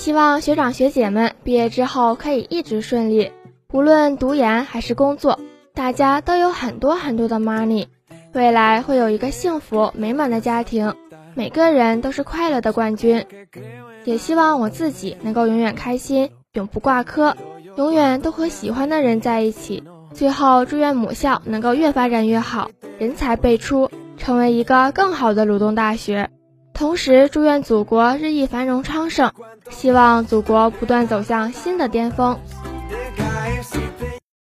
希望学长学姐们毕业之后可以一直顺利，无论读研还是工作，大家都有很多很多的 money，未来会有一个幸福美满的家庭，每个人都是快乐的冠军。也希望我自己能够永远开心，永不挂科，永远都和喜欢的人在一起。最后，祝愿母校能够越发展越好，人才辈出，成为一个更好的鲁东大学。同时，祝愿祖国日益繁荣昌盛，希望祖国不断走向新的巅峰。